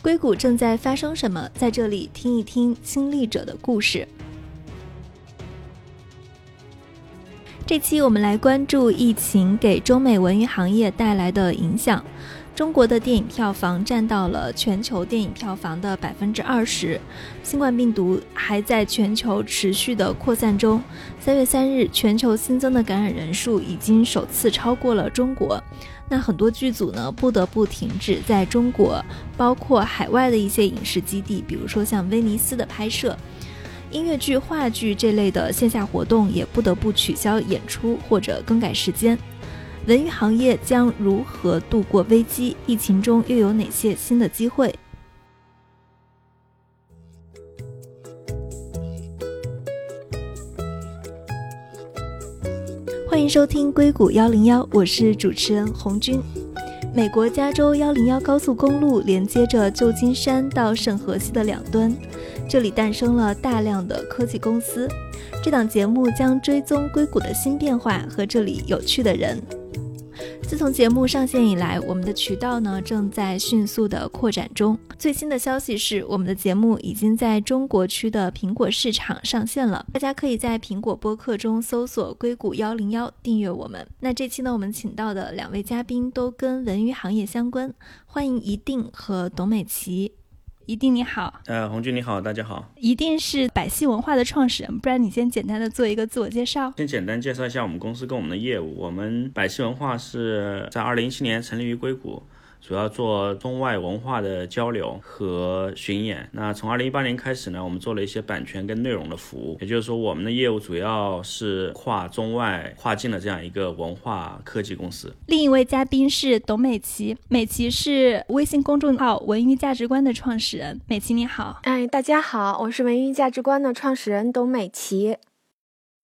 硅谷正在发生什么？在这里听一听亲历者的故事。这期我们来关注疫情给中美文娱行业带来的影响。中国的电影票房占到了全球电影票房的百分之二十，新冠病毒还在全球持续的扩散中。三月三日，全球新增的感染人数已经首次超过了中国。那很多剧组呢不得不停止在中国，包括海外的一些影视基地，比如说像威尼斯的拍摄，音乐剧、话剧这类的线下活动也不得不取消演出或者更改时间。文娱行业将如何度过危机？疫情中又有哪些新的机会？欢迎收听硅谷幺零幺，我是主持人红军。美国加州幺零幺高速公路连接着旧金山到圣荷西的两端，这里诞生了大量的科技公司。这档节目将追踪硅谷的新变化和这里有趣的人。自从节目上线以来，我们的渠道呢正在迅速的扩展中。最新的消息是，我们的节目已经在中国区的苹果市场上线了。大家可以在苹果播客中搜索“硅谷幺零幺”订阅我们。那这期呢，我们请到的两位嘉宾都跟文娱行业相关，欢迎一定和董美琪。一定你好，呃，红军你好，大家好。一定是百戏文化的创始人，不然你先简单的做一个自我介绍。先简单介绍一下我们公司跟我们的业务。我们百戏文化是在二零一七年成立于硅谷。主要做中外文化的交流和巡演。那从二零一八年开始呢，我们做了一些版权跟内容的服务。也就是说，我们的业务主要是跨中外、跨境的这样一个文化科技公司。另一位嘉宾是董美琪，美琪是微信公众号“文娱价值观”的创始人。美琪你好，哎，大家好，我是文娱价值观的创始人董美琪。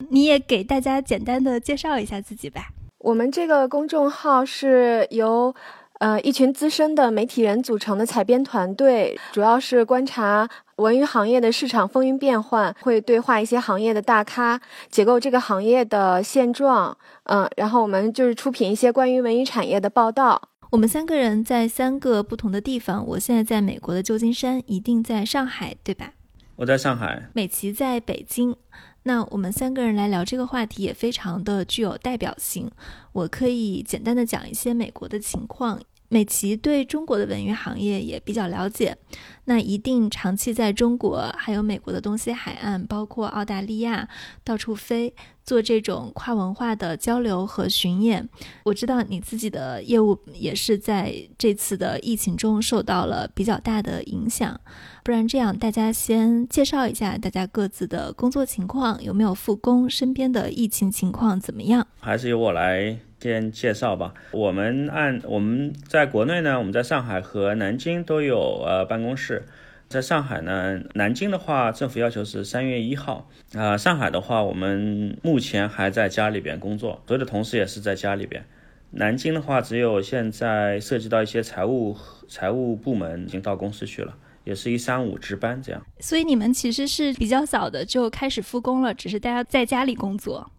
你也给大家简单的介绍一下自己吧。我们这个公众号是由。呃，一群资深的媒体人组成的采编团队，主要是观察文娱行业的市场风云变幻，会对话一些行业的大咖，解构这个行业的现状。嗯，然后我们就是出品一些关于文娱产业的报道。我们三个人在三个不同的地方，我现在在美国的旧金山，一定在上海，对吧？我在上海，美琪在北京。那我们三个人来聊这个话题也非常的具有代表性。我可以简单的讲一些美国的情况。美琪对中国的文娱行业也比较了解，那一定长期在中国还有美国的东西海岸，包括澳大利亚到处飞，做这种跨文化的交流和巡演。我知道你自己的业务也是在这次的疫情中受到了比较大的影响。不然这样，大家先介绍一下大家各自的工作情况，有没有复工，身边的疫情情况怎么样？还是由我来。先介绍吧。我们按我们在国内呢，我们在上海和南京都有呃办公室。在上海呢，南京的话，政府要求是三月一号。啊，上海的话，我们目前还在家里边工作，所有的同事也是在家里边。南京的话，只有现在涉及到一些财务财务部门已经到公司去了，也是一三五值班这样。所以你们其实是比较早的就开始复工了，只是大家在家里工作。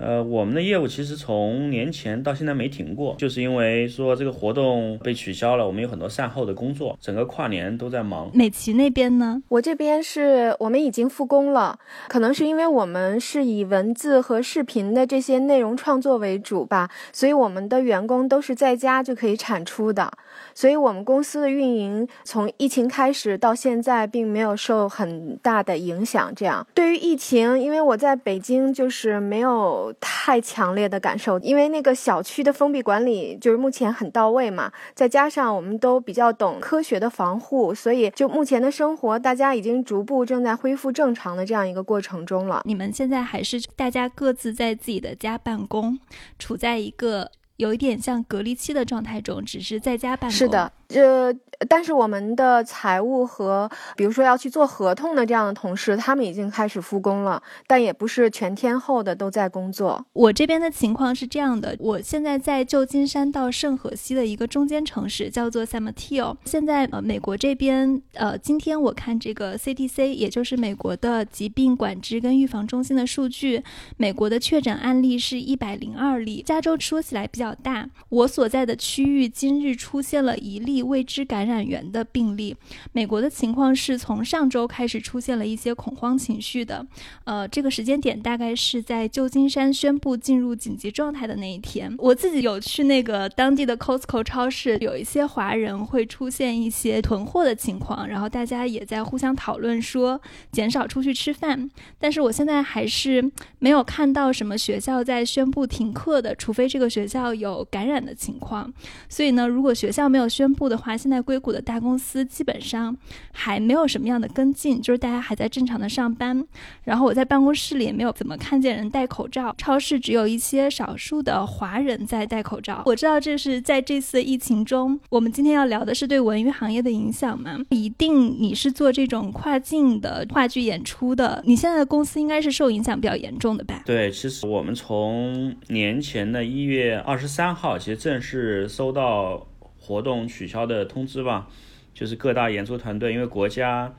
呃，我们的业务其实从年前到现在没停过，就是因为说这个活动被取消了，我们有很多善后的工作，整个跨年都在忙。美琪那边呢？我这边是我们已经复工了，可能是因为我们是以文字和视频的这些内容创作为主吧，所以我们的员工都是在家就可以产出的。所以，我们公司的运营从疫情开始到现在，并没有受很大的影响。这样，对于疫情，因为我在北京，就是没有太强烈的感受，因为那个小区的封闭管理就是目前很到位嘛。再加上我们都比较懂科学的防护，所以就目前的生活，大家已经逐步正在恢复正常的这样一个过程中了。你们现在还是大家各自在自己的家办公，处在一个。有一点像隔离期的状态中，只是在家办公。是的，呃。但是我们的财务和比如说要去做合同的这样的同事，他们已经开始复工了，但也不是全天候的都在工作。我这边的情况是这样的，我现在在旧金山到圣荷西的一个中间城市，叫做 San Mateo。现在呃，美国这边呃，今天我看这个 CDC，也就是美国的疾病管制跟预防中心的数据，美国的确诊案例是一百零二例。加州说起来比较较大。我所在的区域今日出现了一例未知感染源的病例。美国的情况是从上周开始出现了一些恐慌情绪的，呃，这个时间点大概是在旧金山宣布进入紧急状态的那一天。我自己有去那个当地的 Costco 超市，有一些华人会出现一些囤货的情况，然后大家也在互相讨论说减少出去吃饭。但是我现在还是没有看到什么学校在宣布停课的，除非这个学校有感染的情况。所以呢，如果学校没有宣布的话，现在硅谷的大公司基本上还没有什么样的跟进，就是大家还在正常的上班。然后我在办公室里也没有怎么看见人戴口罩，超市只有一些少数的华人在戴口罩。我知道这是在这次疫情中，我们今天要聊的是对文娱行业的影响嘛？一定你是做这种跨境的话剧演出的，你现在的公司应该是受影响比较严重的吧？对，其实我们从年前的一月二十三号，其实正式收到活动取消的通知吧。就是各大演出团队，因为国家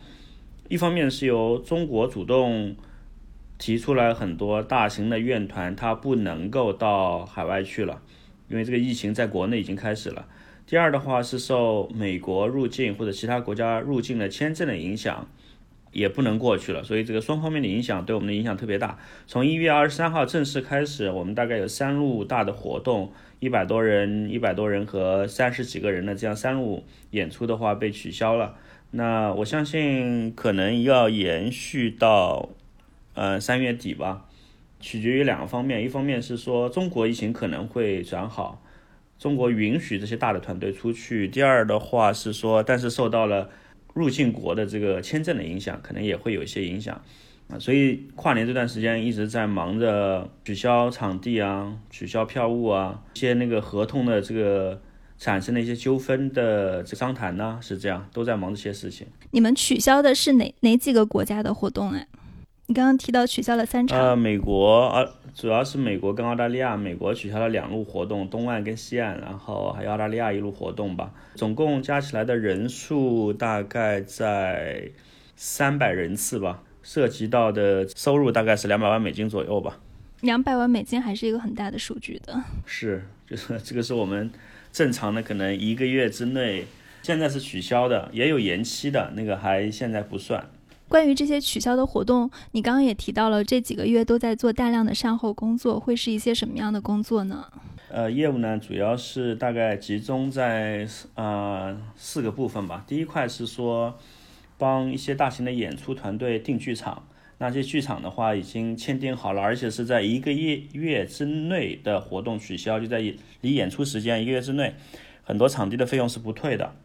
一方面是由中国主动提出来很多大型的院团，它不能够到海外去了，因为这个疫情在国内已经开始了。第二的话是受美国入境或者其他国家入境的签证的影响，也不能过去了。所以这个双方面的影响对我们的影响特别大。从一月二十三号正式开始，我们大概有三路大的活动。一百多人，一百多人和三十几个人的这样三路演出的话被取消了。那我相信可能要延续到，呃三月底吧，取决于两个方面。一方面是说中国疫情可能会转好，中国允许这些大的团队出去。第二的话是说，但是受到了入境国的这个签证的影响，可能也会有一些影响。啊所以跨年这段时间一直在忙着取消场地啊，取消票务啊，一些那个合同的这个产生的一些纠纷的这商谈呢，是这样，都在忙这些事情。你们取消的是哪哪几个国家的活动哎？你刚刚提到取消了三场。呃，美国啊，主要是美国跟澳大利亚，美国取消了两路活动，东岸跟西岸，然后还有澳大利亚一路活动吧。总共加起来的人数大概在三百人次吧。涉及到的收入大概是两百万美金左右吧。两百万美金还是一个很大的数据的。是，就是这个是我们正常的，可能一个月之内，现在是取消的，也有延期的，那个还现在不算。关于这些取消的活动，你刚刚也提到了，这几个月都在做大量的善后工作，会是一些什么样的工作呢？呃，业务呢，主要是大概集中在呃四个部分吧。第一块是说。帮一些大型的演出团队订剧场，那些剧场的话已经签订好了，而且是在一个月月之内的活动取消，就在离演出时间一个月之内，很多场地的费用是不退的，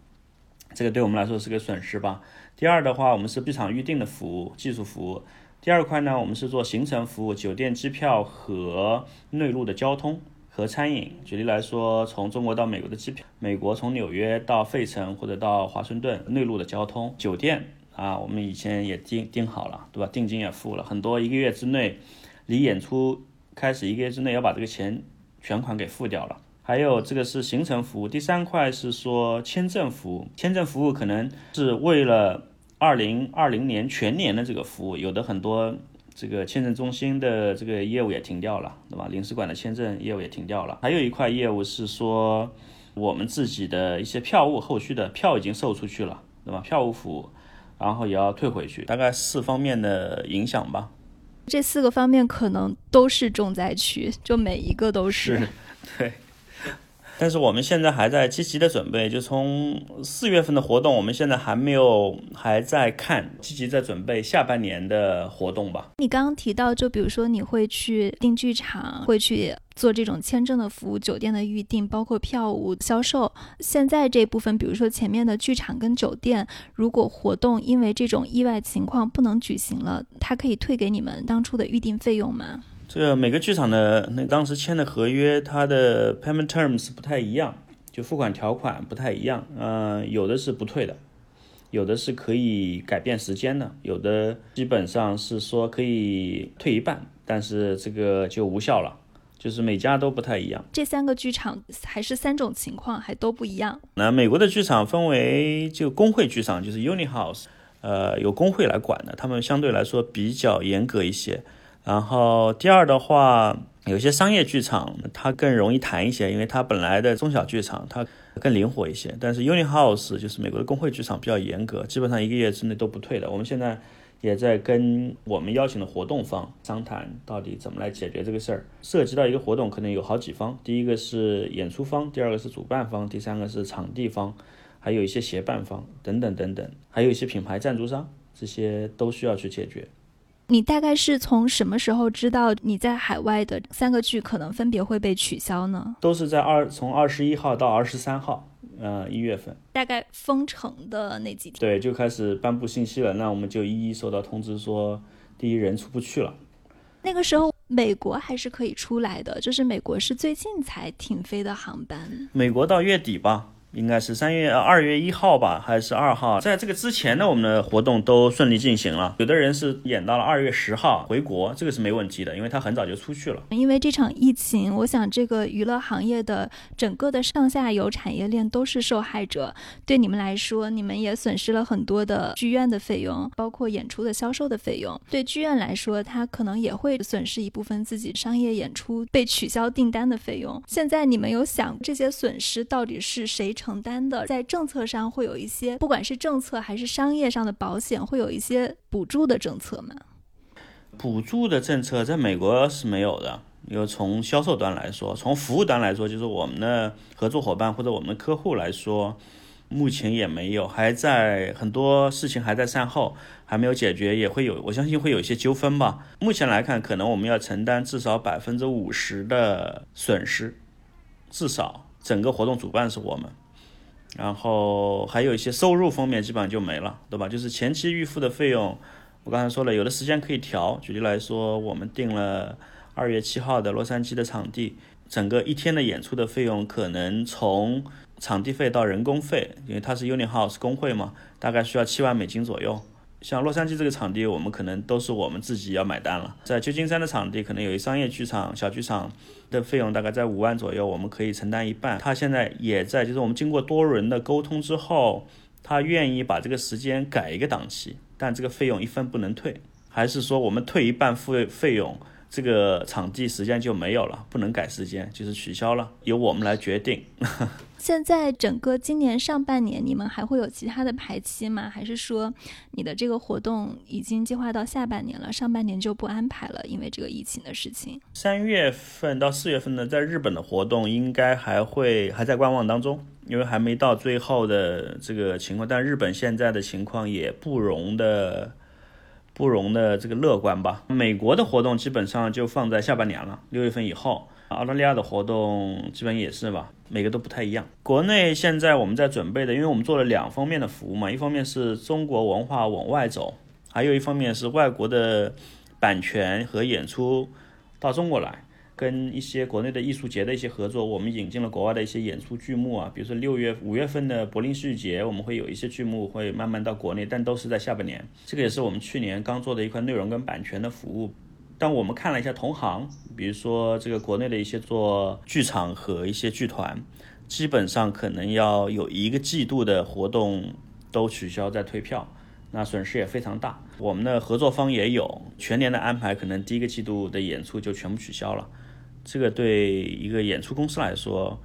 这个对我们来说是个损失吧。第二的话，我们是剧场预订的服务，技术服务。第二块呢，我们是做行程服务，酒店、机票和内陆的交通和餐饮。举例来说，从中国到美国的机票，美国从纽约到费城或者到华盛顿，内陆的交通、酒店。啊，我们以前也订订好了，对吧？定金也付了很多，一个月之内，离演出开始一个月之内要把这个钱全款给付掉了。还有这个是行程服务，第三块是说签证服务，签证服务可能是为了二零二零年全年的这个服务，有的很多这个签证中心的这个业务也停掉了，对吧？领事馆的签证业务也停掉了。还有一块业务是说我们自己的一些票务后续的票已经售出去了，对吧？票务服务。然后也要退回去，大概四方面的影响吧。这四个方面可能都是重灾区，就每一个都是。对。但是我们现在还在积极的准备，就从四月份的活动，我们现在还没有，还在看，积极在准备下半年的活动吧。你刚刚提到，就比如说你会去订剧场，会去做这种签证的服务、酒店的预订，包括票务销售。现在这部分，比如说前面的剧场跟酒店，如果活动因为这种意外情况不能举行了，它可以退给你们当初的预订费用吗？这个每个剧场的那当时签的合约，它的 payment terms 不太一样，就付款条款不太一样。嗯，有的是不退的，有的是可以改变时间的，有的基本上是说可以退一半，但是这个就无效了。就是每家都不太一样。这三个剧场还是三种情况，还都不一样。那美国的剧场分为就工会剧场，就是 uni house，呃，有工会来管的，他们相对来说比较严格一些。然后第二的话，有些商业剧场它更容易谈一些，因为它本来的中小剧场它更灵活一些。但是 Uni House 就是美国的工会剧场比较严格，基本上一个月之内都不退的。我们现在也在跟我们邀请的活动方商谈，到底怎么来解决这个事儿。涉及到一个活动，可能有好几方，第一个是演出方，第二个是主办方，第三个是场地方，还有一些协办方等等等等，还有一些品牌赞助商，这些都需要去解决。你大概是从什么时候知道你在海外的三个剧可能分别会被取消呢？都是在二从二十一号到二十三号，呃，一月份，大概封城的那几天，对，就开始颁布信息了，那我们就一一收到通知，说第一人出不去了。那个时候美国还是可以出来的，就是美国是最近才停飞的航班。美国到月底吧。应该是三月二月一号吧，还是二号？在这个之前呢，我们的活动都顺利进行了。有的人是演到了二月十号回国，这个是没问题的，因为他很早就出去了。因为这场疫情，我想这个娱乐行业的整个的上下游产业链都是受害者。对你们来说，你们也损失了很多的剧院的费用，包括演出的销售的费用。对剧院来说，他可能也会损失一部分自己商业演出被取消订单的费用。现在你们有想这些损失到底是谁？承担的，在政策上会有一些，不管是政策还是商业上的保险，会有一些补助的政策吗？补助的政策在美国是没有的。因为从销售端来说，从服务端来说，就是我们的合作伙伴或者我们的客户来说，目前也没有，还在很多事情还在善后，还没有解决，也会有，我相信会有一些纠纷吧。目前来看，可能我们要承担至少百分之五十的损失，至少整个活动主办是我们。然后还有一些收入方面基本上就没了，对吧？就是前期预付的费用，我刚才说了，有的时间可以调。举例来说，我们定了二月七号的洛杉矶的场地，整个一天的演出的费用可能从场地费到人工费，因为它是 Uni House 工会嘛，大概需要七万美金左右。像洛杉矶这个场地，我们可能都是我们自己要买单了。在旧金山的场地，可能有一商业剧场、小剧场的费用大概在五万左右，我们可以承担一半。他现在也在，就是我们经过多轮的沟通之后，他愿意把这个时间改一个档期，但这个费用一分不能退，还是说我们退一半付费用，这个场地时间就没有了，不能改时间，就是取消了，由我们来决定。现在整个今年上半年，你们还会有其他的排期吗？还是说你的这个活动已经计划到下半年了，上半年就不安排了？因为这个疫情的事情。三月份到四月份呢，在日本的活动应该还会还在观望当中，因为还没到最后的这个情况。但日本现在的情况也不容的不容的这个乐观吧。美国的活动基本上就放在下半年了，六月份以后。澳大利亚的活动基本也是吧，每个都不太一样。国内现在我们在准备的，因为我们做了两方面的服务嘛，一方面是中国文化往外走，还有一方面是外国的版权和演出到中国来，跟一些国内的艺术节的一些合作，我们引进了国外的一些演出剧目啊，比如说六月、五月份的柏林戏剧节，我们会有一些剧目会慢慢到国内，但都是在下半年。这个也是我们去年刚做的一块内容跟版权的服务。但我们看了一下同行，比如说这个国内的一些做剧场和一些剧团，基本上可能要有一个季度的活动都取消再退票，那损失也非常大。我们的合作方也有全年的安排，可能第一个季度的演出就全部取消了，这个对一个演出公司来说。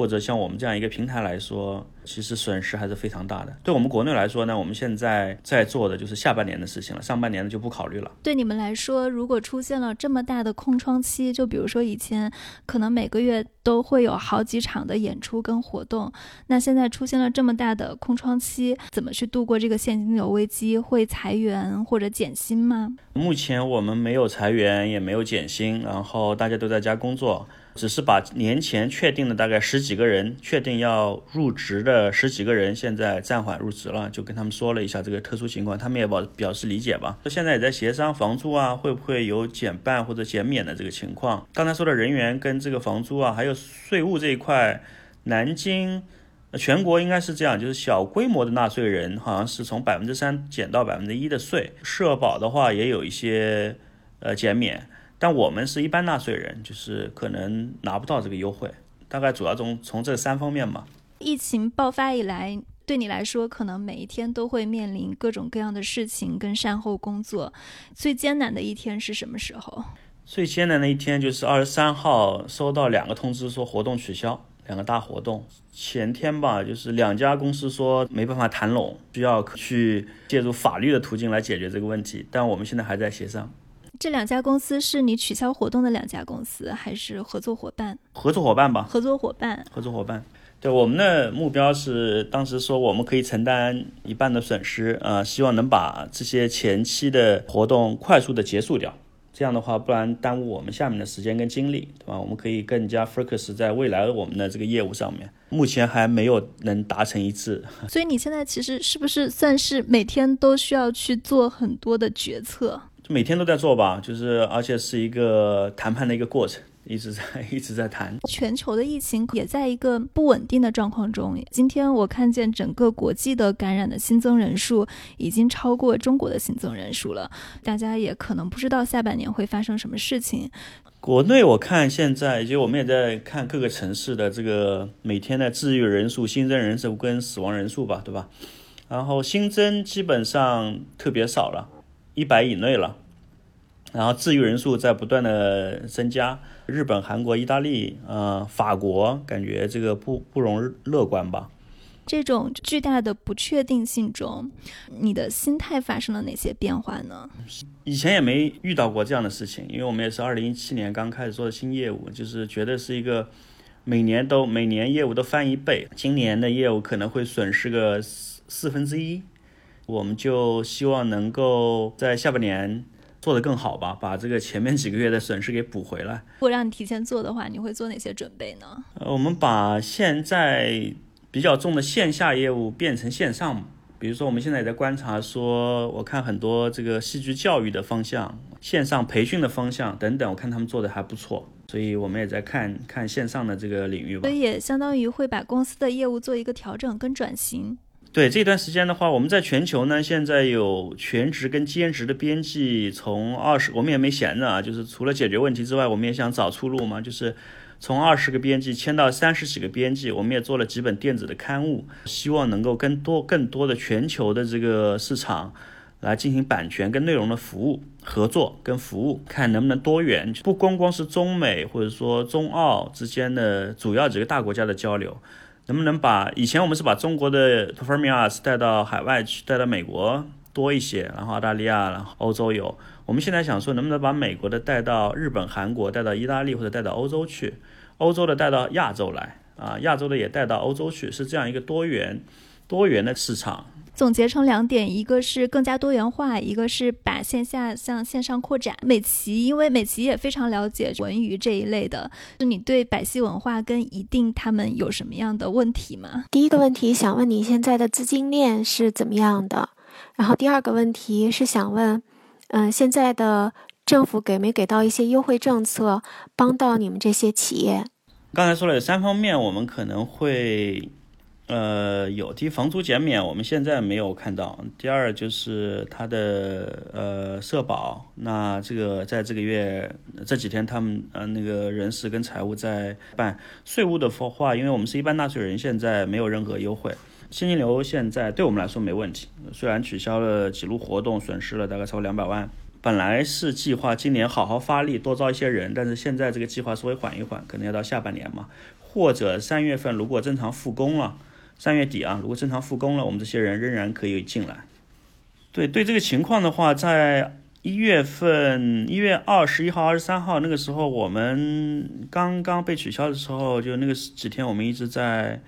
或者像我们这样一个平台来说，其实损失还是非常大的。对我们国内来说呢，我们现在在做的就是下半年的事情了，上半年的就不考虑了。对你们来说，如果出现了这么大的空窗期，就比如说以前可能每个月都会有好几场的演出跟活动，那现在出现了这么大的空窗期，怎么去度过这个现金流危机？会裁员或者减薪吗？目前我们没有裁员，也没有减薪，然后大家都在家工作。只是把年前确定的大概十几个人，确定要入职的十几个人，现在暂缓入职了，就跟他们说了一下这个特殊情况，他们也表表示理解吧。那现在也在协商房租啊，会不会有减半或者减免的这个情况。刚才说的人员跟这个房租啊，还有税务这一块，南京全国应该是这样，就是小规模的纳税人好像是从百分之三减到百分之一的税，社保的话也有一些呃减免。但我们是一般纳税人，就是可能拿不到这个优惠，大概主要从从这三方面嘛。疫情爆发以来。对你来说，可能每一天都会面临各种各样的事情跟善后工作。最艰难的一天是什么时候？最艰难的一天就是二十三号收到两个通知说活动取消，两个大活动。前天吧，就是两家公司说没办法谈拢，需要去借助法律的途径来解决这个问题，但我们现在还在协商。这两家公司是你取消活动的两家公司，还是合作伙伴？合作伙伴吧。合作伙伴。合作伙伴。对，我们的目标是当时说我们可以承担一半的损失，呃，希望能把这些前期的活动快速的结束掉。这样的话，不然耽误我们下面的时间跟精力，对吧？我们可以更加 focus 在未来我们的这个业务上面。目前还没有能达成一致。所以你现在其实是不是算是每天都需要去做很多的决策？每天都在做吧，就是而且是一个谈判的一个过程，一直在 一直在谈。全球的疫情也在一个不稳定的状况中。今天我看见整个国际的感染的新增人数已经超过中国的新增人数了，大家也可能不知道下半年会发生什么事情。国内我看现在，就我们也在看各个城市的这个每天的治愈人数、新增人数跟死亡人数吧，对吧？然后新增基本上特别少了。一百以内了，然后治愈人数在不断的增加。日本、韩国、意大利、呃，法国，感觉这个不不容乐观吧？这种巨大的不确定性中，你的心态发生了哪些变化呢？以前也没遇到过这样的事情，因为我们也是二零一七年刚开始做的新业务，就是觉得是一个每年都每年业务都翻一倍，今年的业务可能会损失个四四分之一。我们就希望能够在下半年做得更好吧，把这个前面几个月的损失给补回来。如果让你提前做的话，你会做哪些准备呢？呃，我们把现在比较重的线下业务变成线上，比如说我们现在也在观察，说我看很多这个戏剧教育的方向、线上培训的方向等等，我看他们做的还不错，所以我们也在看看线上的这个领域吧。所以也相当于会把公司的业务做一个调整跟转型。对这段时间的话，我们在全球呢，现在有全职跟兼职的编辑，从二十，我们也没闲着啊，就是除了解决问题之外，我们也想找出路嘛，就是从二十个编辑签到三十几个编辑，我们也做了几本电子的刊物，希望能够更多更多的全球的这个市场来进行版权跟内容的服务合作跟服务，看能不能多元，不光光是中美或者说中澳之间的主要几个大国家的交流。能不能把以前我们是把中国的 performance 带到海外去，带到美国多一些，然后澳大利亚，然后欧洲有。我们现在想说，能不能把美国的带到日本、韩国，带到意大利或者带到欧洲去，欧洲的带到亚洲来，啊，亚洲的也带到欧洲去，是这样一个多元、多元的市场。总结成两点，一个是更加多元化，一个是把线下向线上扩展。美琪，因为美琪也非常了解文娱这一类的，就你对百戏文化跟一定他们有什么样的问题吗？第一个问题想问你现在的资金链是怎么样的，然后第二个问题是想问，嗯，现在的政府给没给到一些优惠政策，帮到你们这些企业？刚才说了有三方面，我们可能会。呃，有的房租减免，我们现在没有看到。第二就是他的呃社保，那这个在这个月这几天，他们呃那个人事跟财务在办税务的话，因为我们是一般纳税人，现在没有任何优惠。现金流现在对我们来说没问题，虽然取消了几路活动，损失了大概超过两百万。本来是计划今年好好发力，多招一些人，但是现在这个计划稍微缓一缓，可能要到下半年嘛，或者三月份如果正常复工了。三月底啊，如果正常复工了，我们这些人仍然可以进来。对对，这个情况的话，在一月份一月二十一号、二十三号那个时候，我们刚刚被取消的时候，就那个几天，我们一直在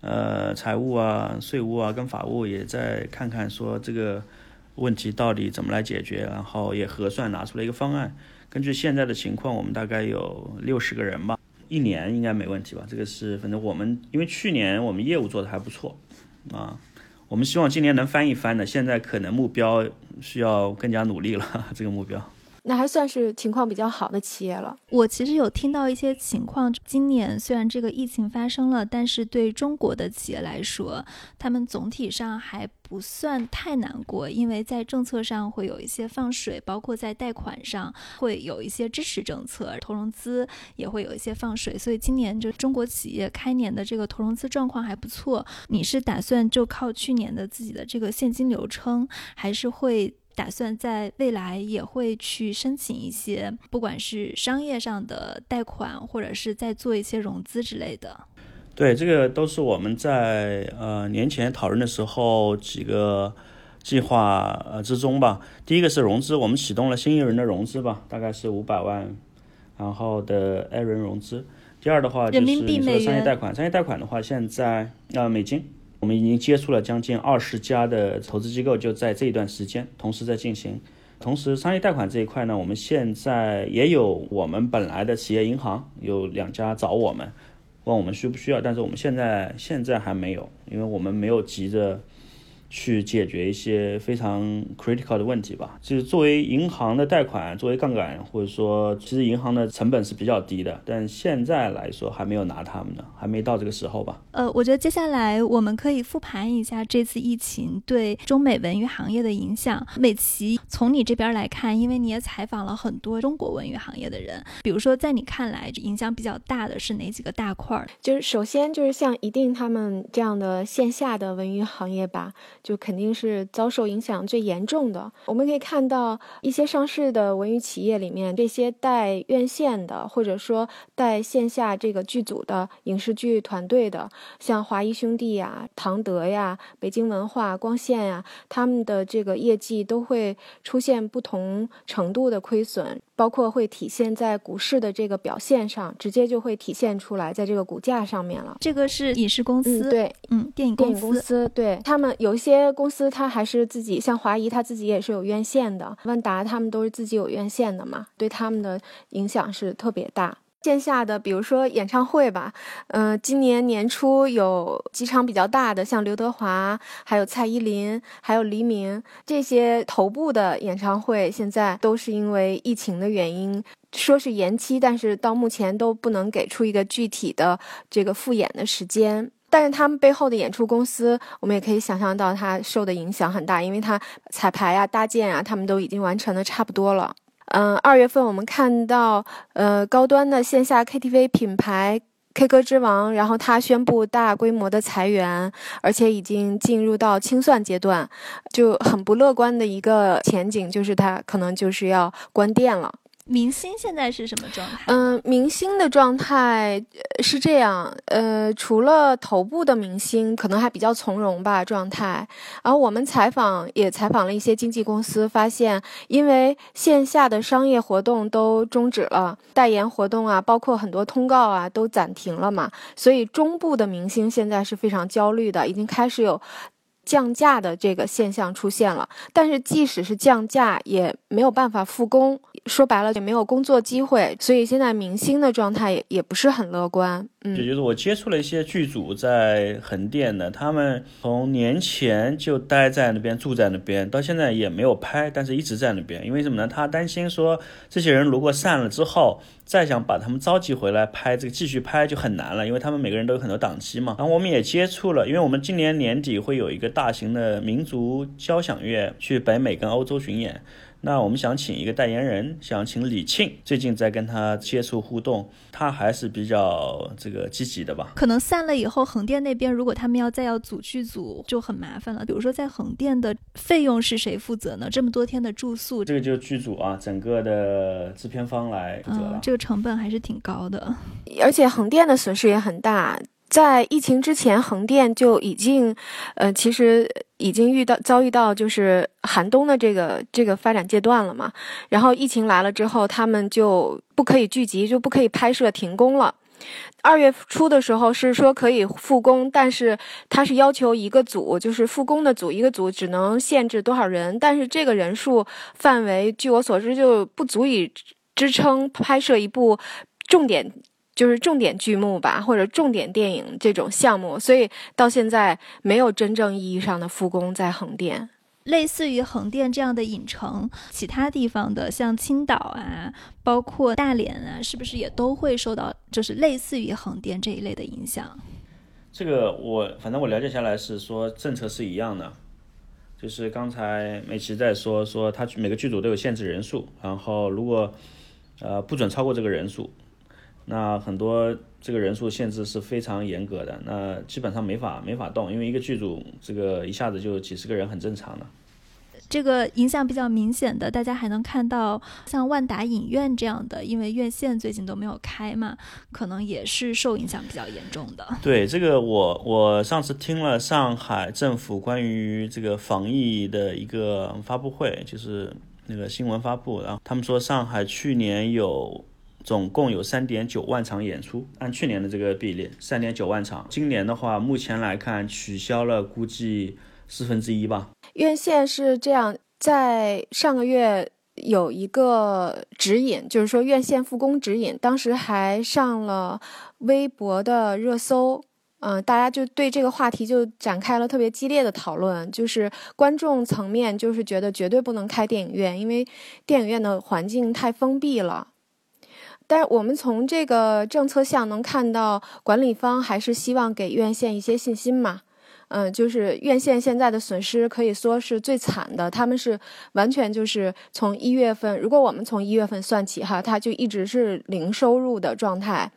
呃财务啊、税务啊跟法务也在看看说这个问题到底怎么来解决，然后也核算拿出了一个方案。根据现在的情况，我们大概有六十个人吧。一年应该没问题吧？这个是，反正我们因为去年我们业务做的还不错，啊，我们希望今年能翻一翻的。现在可能目标需要更加努力了，这个目标。那还算是情况比较好的企业了。我其实有听到一些情况，今年虽然这个疫情发生了，但是对中国的企业来说，他们总体上还不算太难过，因为在政策上会有一些放水，包括在贷款上会有一些支持政策，投融资也会有一些放水，所以今年就中国企业开年的这个投融资状况还不错。你是打算就靠去年的自己的这个现金流撑，还是会？打算在未来也会去申请一些，不管是商业上的贷款，或者是在做一些融资之类的。对，这个都是我们在呃年前讨论的时候几个计划呃之中吧。第一个是融资，我们启动了新一轮的融资吧，大概是五百万，然后的 A 轮融资。第二的话就是你说商业贷款，商业贷款的话现在呃美金。我们已经接触了将近二十家的投资机构，就在这一段时间同时在进行。同时，商业贷款这一块呢，我们现在也有我们本来的企业银行有两家找我们，问我们需不需要，但是我们现在现在还没有，因为我们没有急着。去解决一些非常 critical 的问题吧。就是作为银行的贷款，作为杠杆，或者说，其实银行的成本是比较低的，但现在来说还没有拿他们呢，还没到这个时候吧。呃，我觉得接下来我们可以复盘一下这次疫情对中美文娱行业的影响。美琪，从你这边来看，因为你也采访了很多中国文娱行业的人，比如说在你看来影响比较大的是哪几个大块儿？就是首先就是像一定他们这样的线下的文娱行业吧。就肯定是遭受影响最严重的。我们可以看到一些上市的文娱企业里面，这些带院线的，或者说带线下这个剧组的影视剧团队的，像华谊兄弟呀、唐德呀、北京文化、光线呀，他们的这个业绩都会出现不同程度的亏损。包括会体现在股市的这个表现上，直接就会体现出来在这个股价上面了。这个是影视公司，对，嗯，电影电影公司，对他们有一些公司，它还是自己，像华谊，他自己也是有院线的，万达他们都是自己有院线的嘛，对他们的影响是特别大。线下的，比如说演唱会吧，嗯，今年年初有几场比较大的，像刘德华、还有蔡依林、还有黎明这些头部的演唱会，现在都是因为疫情的原因，说是延期，但是到目前都不能给出一个具体的这个复演的时间。但是他们背后的演出公司，我们也可以想象到，它受的影响很大，因为它彩排啊、搭建啊，他们都已经完成的差不多了。嗯，二月份我们看到，呃，高端的线下 KTV 品牌 K 歌之王，然后它宣布大规模的裁员，而且已经进入到清算阶段，就很不乐观的一个前景，就是它可能就是要关店了。明星现在是什么状态？嗯，明星的状态是这样，呃，除了头部的明星，可能还比较从容吧，状态。而我们采访也采访了一些经纪公司，发现因为线下的商业活动都终止了，代言活动啊，包括很多通告啊，都暂停了嘛，所以中部的明星现在是非常焦虑的，已经开始有。降价的这个现象出现了，但是即使是降价，也没有办法复工，说白了也没有工作机会，所以现在明星的状态也也不是很乐观。嗯，也就是我接触了一些剧组在横店的，他们从年前就待在那边，住在那边，到现在也没有拍，但是一直在那边，因为什么呢？他担心说这些人如果散了之后，再想把他们召集回来拍这个继续拍就很难了，因为他们每个人都有很多档期嘛。然后我们也接触了，因为我们今年年底会有一个大型的民族交响乐去北美跟欧洲巡演。那我们想请一个代言人，想请李沁，最近在跟他接触互动，他还是比较这个积极的吧。可能散了以后，横店那边如果他们要再要组剧组，就很麻烦了。比如说在横店的费用是谁负责呢？这么多天的住宿，这个就剧组啊，整个的制片方来负责了。这个成本还是挺高的，而且横店的损失也很大。在疫情之前，横店就已经，呃，其实已经遇到遭遇到就是寒冬的这个这个发展阶段了嘛。然后疫情来了之后，他们就不可以聚集，就不可以拍摄，停工了。二月初的时候是说可以复工，但是他是要求一个组，就是复工的组，一个组只能限制多少人，但是这个人数范围，据我所知就不足以支撑拍摄一部重点。就是重点剧目吧，或者重点电影这种项目，所以到现在没有真正意义上的复工在横店。类似于横店这样的影城，其他地方的像青岛啊，包括大连啊，是不是也都会受到就是类似于横店这一类的影响？这个我反正我了解下来是说政策是一样的，就是刚才美琪在说说他每个剧组都有限制人数，然后如果呃不准超过这个人数，那很多这个人数限制是非常严格的，那基本上没法没法动，因为一个剧组这个一下子就几十个人很正常的。这个影响比较明显的，大家还能看到像万达影院这样的，因为院线最近都没有开嘛，可能也是受影响比较严重的。对这个，我我上次听了上海政府关于这个防疫的一个发布会，就是那个新闻发布，然后他们说上海去年有总共有三点九万场演出，按去年的这个比例，三点九万场。今年的话，目前来看取消了，估计四分之一吧。院线是这样，在上个月有一个指引，就是说院线复工指引，当时还上了微博的热搜，嗯，大家就对这个话题就展开了特别激烈的讨论，就是观众层面就是觉得绝对不能开电影院，因为电影院的环境太封闭了。但是我们从这个政策项能看到，管理方还是希望给院线一些信心嘛。嗯，就是院线现在的损失可以说是最惨的，他们是完全就是从一月份，如果我们从一月份算起哈，它就一直是零收入的状态。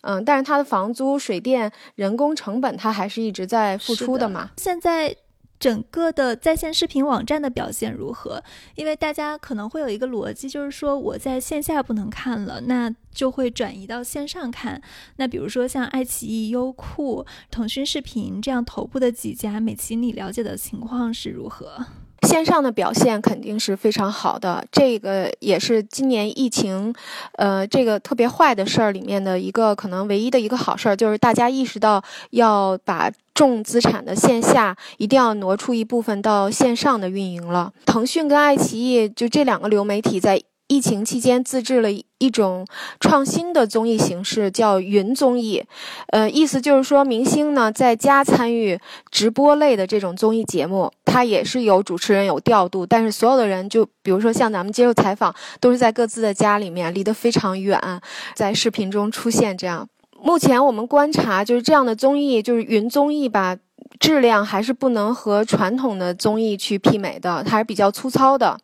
嗯，但是它的房租、水电、人工成本，它还是一直在付出的嘛。现在。整个的在线视频网站的表现如何？因为大家可能会有一个逻辑，就是说我在线下不能看了，那就会转移到线上看。那比如说像爱奇艺、优酷、腾讯视频这样头部的几家，美琪你了解的情况是如何？线上的表现肯定是非常好的，这个也是今年疫情，呃，这个特别坏的事儿里面的一个可能唯一的一个好事儿，就是大家意识到要把。重资产的线下一定要挪出一部分到线上的运营了。腾讯跟爱奇艺就这两个流媒体在疫情期间自制了一种创新的综艺形式，叫云综艺。呃，意思就是说明星呢在家参与直播类的这种综艺节目，它也是有主持人有调度，但是所有的人就比如说像咱们接受采访，都是在各自的家里面，离得非常远，在视频中出现这样。目前我们观察，就是这样的综艺，就是云综艺吧，质量还是不能和传统的综艺去媲美的，它还是比较粗糙的，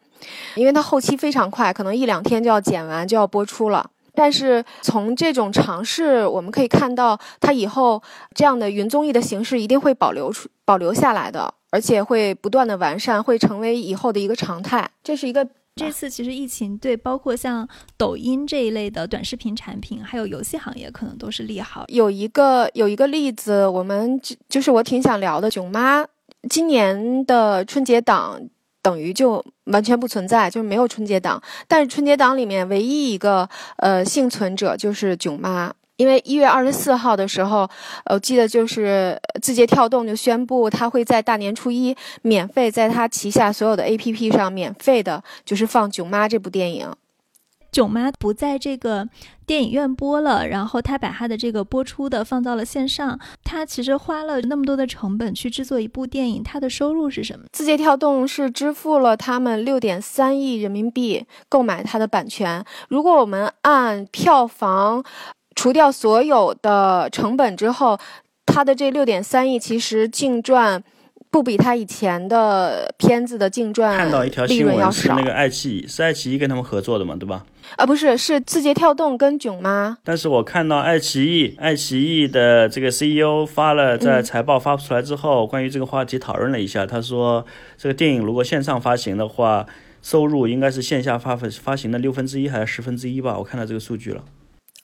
因为它后期非常快，可能一两天就要剪完就要播出了。但是从这种尝试，我们可以看到，它以后这样的云综艺的形式一定会保留出、保留下来的，而且会不断的完善，会成为以后的一个常态。这是一个。这次其实疫情对包括像抖音这一类的短视频产品，还有游戏行业可能都是利好。有一个有一个例子，我们就是我挺想聊的，囧妈今年的春节档等于就完全不存在，就是没有春节档。但是春节档里面唯一一个呃幸存者就是囧妈。因为一月二十四号的时候，我记得就是字节跳动就宣布，它会在大年初一免费在它旗下所有的 APP 上免费的，就是放《囧妈》这部电影。囧妈不在这个电影院播了，然后他把他的这个播出的放到了线上。他其实花了那么多的成本去制作一部电影，他的收入是什么？字节跳动是支付了他们六点三亿人民币购买它的版权。如果我们按票房。除掉所有的成本之后，他的这六点三亿其实净赚不比他以前的片子的净赚看到一条新闻是那个爱奇艺，是爱奇艺跟他们合作的嘛，对吧？啊，不是，是字节跳动跟囧妈。但是我看到爱奇艺，爱奇艺的这个 CEO 发了在财报发布出来之后，关于这个话题讨论了一下，他说这个电影如果线上发行的话，收入应该是线下发发行的六分之一还是十分之一吧？我看到这个数据了。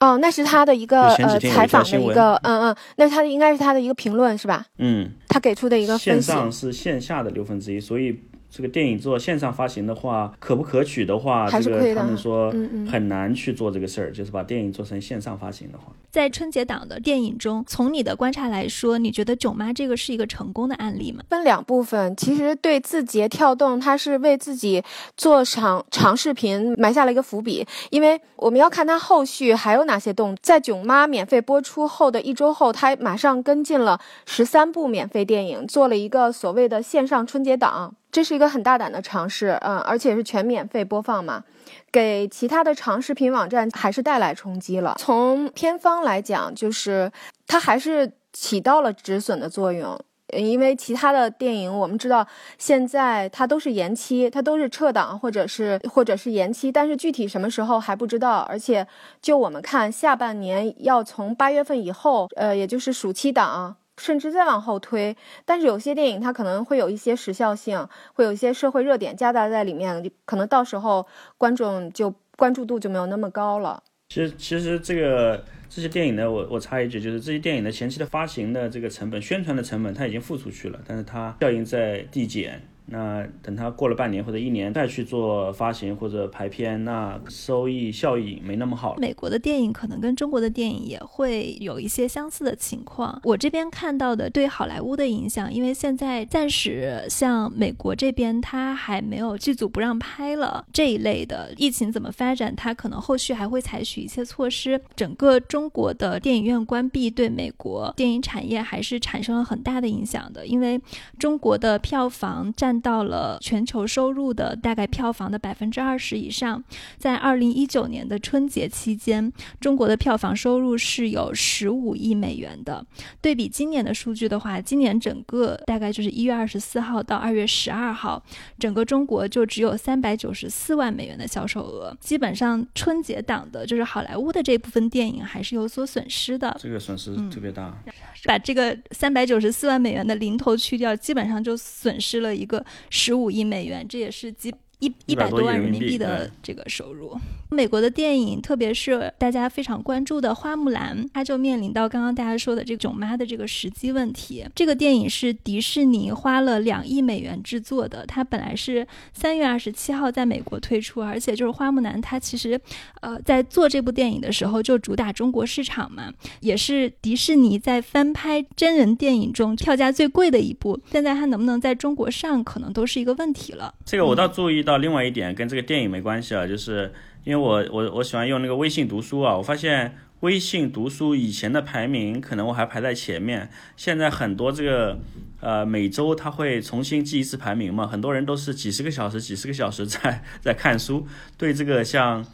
哦，那是他的一个呃采访的一个，嗯嗯，那是他的应该是他的一个评论是吧？嗯，他给出的一个线上是线下的六分之一，所以。这个电影做线上发行的话，可不可取的话，这个他们说很难去做这个事儿，就是把电影做成线上发行的话。在春节档的电影中，从你的观察来说，你觉得《囧妈》这个是一个成功的案例吗？分两部分，其实对字节跳动，它是为自己做长长视频埋下了一个伏笔，因为我们要看它后续还有哪些动。在《囧妈》免费播出后的一周后，它马上跟进了十三部免费电影，做了一个所谓的线上春节档。这是一个很大胆的尝试，嗯，而且是全免费播放嘛，给其他的长视频网站还是带来冲击了。从片方来讲，就是它还是起到了止损的作用。因为其他的电影，我们知道现在它都是延期，它都是撤档或者是或者是延期，但是具体什么时候还不知道。而且就我们看，下半年要从八月份以后，呃，也就是暑期档，甚至再往后推。但是有些电影它可能会有一些时效性，会有一些社会热点夹杂在里面，可能到时候观众就关注度就没有那么高了。其实，其实这个。这些电影呢，我我插一句，就是这些电影的前期的发行的这个成本、宣传的成本，它已经付出去了，但是它效应在递减。那等它过了半年或者一年再去做发行或者排片，那收益效益没那么好。美国的电影可能跟中国的电影也会有一些相似的情况。我这边看到的对好莱坞的影响，因为现在暂时像美国这边，它还没有剧组不让拍了这一类的。疫情怎么发展，它可能后续还会采取一些措施。整个中国的电影院关闭，对美国电影产业还是产生了很大的影响的，因为中国的票房占。到了全球收入的大概票房的百分之二十以上，在二零一九年的春节期间，中国的票房收入是有十五亿美元的。对比今年的数据的话，今年整个大概就是一月二十四号到二月十二号，整个中国就只有三百九十四万美元的销售额。基本上春节档的就是好莱坞的这部分电影还是有所损失的，这个损失特别大。把这个三百九十四万美元的零头去掉，基本上就损失了一个十五亿美元，这也是基。一一百多万人民币的这个收入，美国的电影，特别是大家非常关注的《花木兰》，它就面临到刚刚大家说的这个囧妈的这个时机问题。这个电影是迪士尼花了两亿美元制作的，它本来是三月二十七号在美国推出，而且就是《花木兰》，它其实呃在做这部电影的时候就主打中国市场嘛，也是迪士尼在翻拍真人电影中票价最贵的一部。现在它能不能在中国上，可能都是一个问题了。这个我倒注意到。到另外一点跟这个电影没关系啊，就是因为我我我喜欢用那个微信读书啊，我发现微信读书以前的排名可能我还排在前面，现在很多这个呃每周他会重新记一次排名嘛，很多人都是几十个小时几十个小时 在在看书，对这个像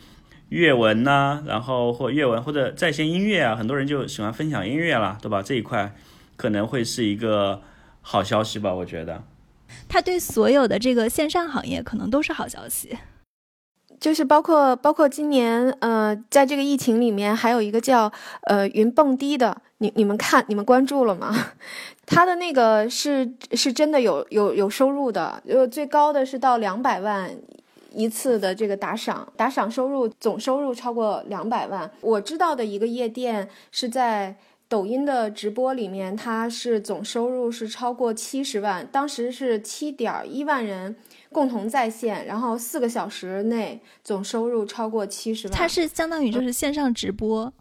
阅文呐，然后或阅文或者在线音乐啊，很多人就喜欢分享音乐了，对吧？这一块可能会是一个好消息吧，我觉得。它对所有的这个线上行业可能都是好消息，就是包括包括今年，呃，在这个疫情里面，还有一个叫呃云蹦迪的，你你们看你们关注了吗？他的那个是是真的有有有收入的，就，最高的是到两百万一次的这个打赏，打赏收入总收入超过两百万。我知道的一个夜店是在。抖音的直播里面，它是总收入是超过七十万，当时是七点一万人共同在线，然后四个小时内总收入超过七十万。它是相当于就是线上直播，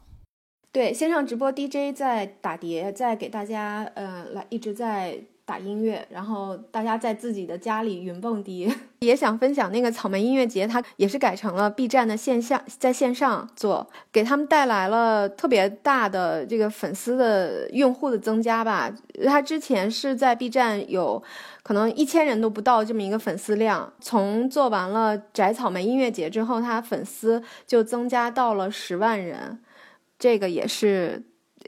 对，线上直播 DJ 在打碟，在给大家呃来一直在。打音乐，然后大家在自己的家里云蹦迪，也想分享那个草莓音乐节，它也是改成了 B 站的线下，在线上做，给他们带来了特别大的这个粉丝的用户的增加吧。他之前是在 B 站有可能一千人都不到这么一个粉丝量，从做完了摘草莓音乐节之后，他粉丝就增加到了十万人，这个也是。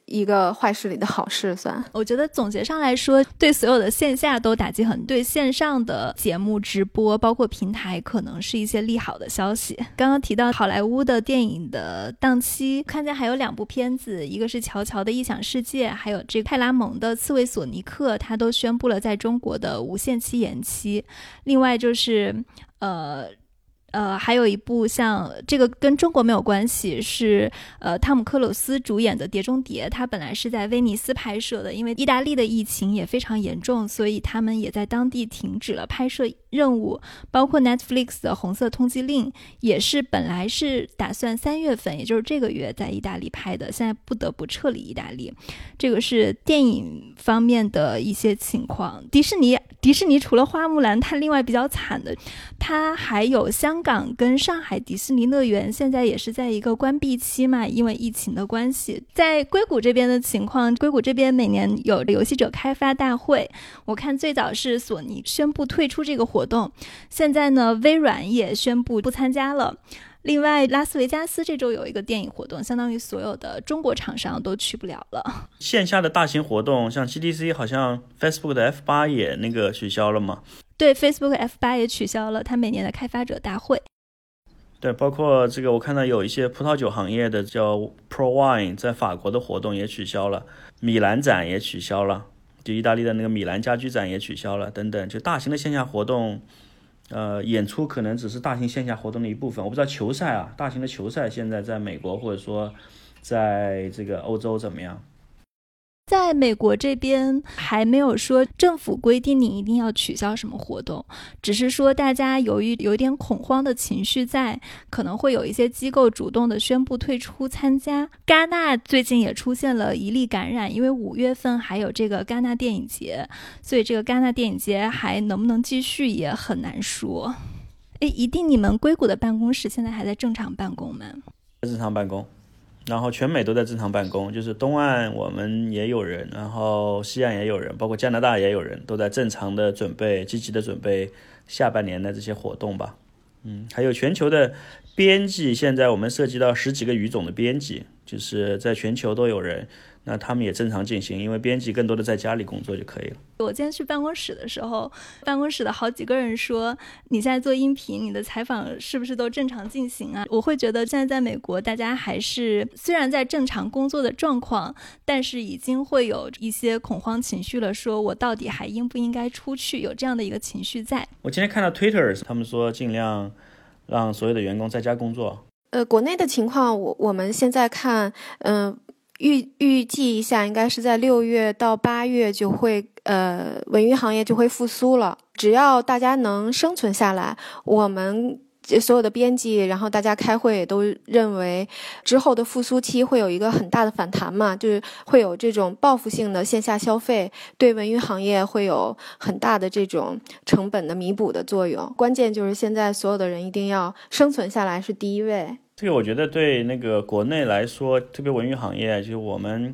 一个坏事里的好事，算我觉得总结上来说，对所有的线下都打击很，对线上的节目直播，包括平台，可能是一些利好的消息。刚刚提到好莱坞的电影的档期，看见还有两部片子，一个是乔乔的异想世界，还有这个泰拉蒙的刺猬索尼克，他都宣布了在中国的无限期延期。另外就是，呃。呃，还有一部像这个跟中国没有关系，是呃汤姆克鲁斯主演的《碟中谍》，它本来是在威尼斯拍摄的，因为意大利的疫情也非常严重，所以他们也在当地停止了拍摄任务。包括 Netflix 的《红色通缉令》也是本来是打算三月份，也就是这个月在意大利拍的，现在不得不撤离意大利。这个是电影方面的一些情况。迪士尼，迪士尼除了花木兰，它另外比较惨的，它还有香。香港跟上海迪士尼乐园现在也是在一个关闭期嘛，因为疫情的关系。在硅谷这边的情况，硅谷这边每年有游戏者开发大会，我看最早是索尼宣布退出这个活动，现在呢，微软也宣布不参加了。另外，拉斯维加斯这周有一个电影活动，相当于所有的中国厂商都去不了了。线下的大型活动，像 GDC，好像 Facebook 的 F 八也那个取消了嘛？对，Facebook F 八也取消了它每年的开发者大会。对，包括这个，我看到有一些葡萄酒行业的叫 Pro Wine 在法国的活动也取消了，米兰展也取消了，就意大利的那个米兰家居展也取消了，等等，就大型的线下活动。呃，演出可能只是大型线下活动的一部分。我不知道球赛啊，大型的球赛现在在美国或者说在这个欧洲怎么样？在美国这边还没有说政府规定你一定要取消什么活动，只是说大家由于有点恐慌的情绪在，可能会有一些机构主动的宣布退出参加。戛纳最近也出现了一例感染，因为五月份还有这个戛纳电影节，所以这个戛纳电影节还能不能继续也很难说。诶，一定你们硅谷的办公室现在还在正常办公吗？正常办公。然后全美都在正常办公，就是东岸我们也有人，然后西岸也有人，包括加拿大也有人，都在正常的准备、积极的准备下半年的这些活动吧。嗯，还有全球的编辑，现在我们涉及到十几个语种的编辑，就是在全球都有人。那他们也正常进行，因为编辑更多的在家里工作就可以了。我今天去办公室的时候，办公室的好几个人说：“你现在做音频，你的采访是不是都正常进行啊？”我会觉得现在在美国，大家还是虽然在正常工作的状况，但是已经会有一些恐慌情绪了。说我到底还应不应该出去？有这样的一个情绪在。我今天看到 Twitter，他们说尽量让所有的员工在家工作。呃，国内的情况，我我们现在看，嗯。预预计一下，应该是在六月到八月就会，呃，文娱行业就会复苏了。只要大家能生存下来，我们所有的编辑，然后大家开会也都认为，之后的复苏期会有一个很大的反弹嘛，就是会有这种报复性的线下消费，对文娱行业会有很大的这种成本的弥补的作用。关键就是现在所有的人一定要生存下来是第一位。这个我觉得对那个国内来说，特别文娱行业，就是我们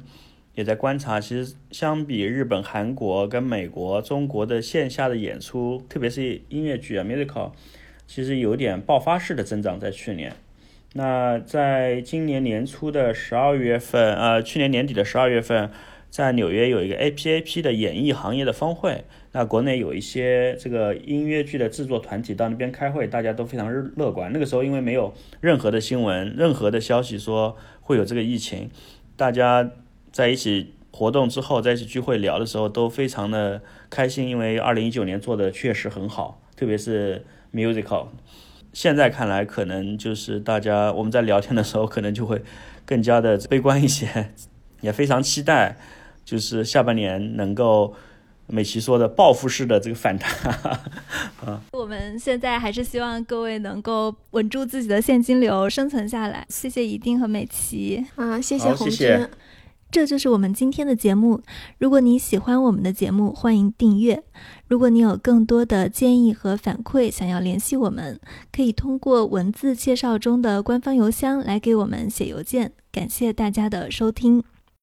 也在观察。其实相比日本、韩国跟美国、中国的线下的演出，特别是音乐剧啊 （musical），其实有点爆发式的增长。在去年，那在今年年初的十二月份，呃，去年年底的十二月份，在纽约有一个 APAP 的演艺行业的峰会。那国内有一些这个音乐剧的制作团体到那边开会，大家都非常乐观。那个时候因为没有任何的新闻、任何的消息说会有这个疫情，大家在一起活动之后，在一起聚会聊的时候都非常的开心，因为二零一九年做的确实很好，特别是 musical。现在看来，可能就是大家我们在聊天的时候，可能就会更加的悲观一些，也非常期待，就是下半年能够。美琪说的报复式的这个反弹，啊，我们现在还是希望各位能够稳住自己的现金流，生存下来。谢谢一定和美琪啊，谢谢红军。这就是我们今天的节目。如果你喜欢我们的节目，欢迎订阅。如果你有更多的建议和反馈，想要联系我们，可以通过文字介绍中的官方邮箱来给我们写邮件。感谢大家的收听。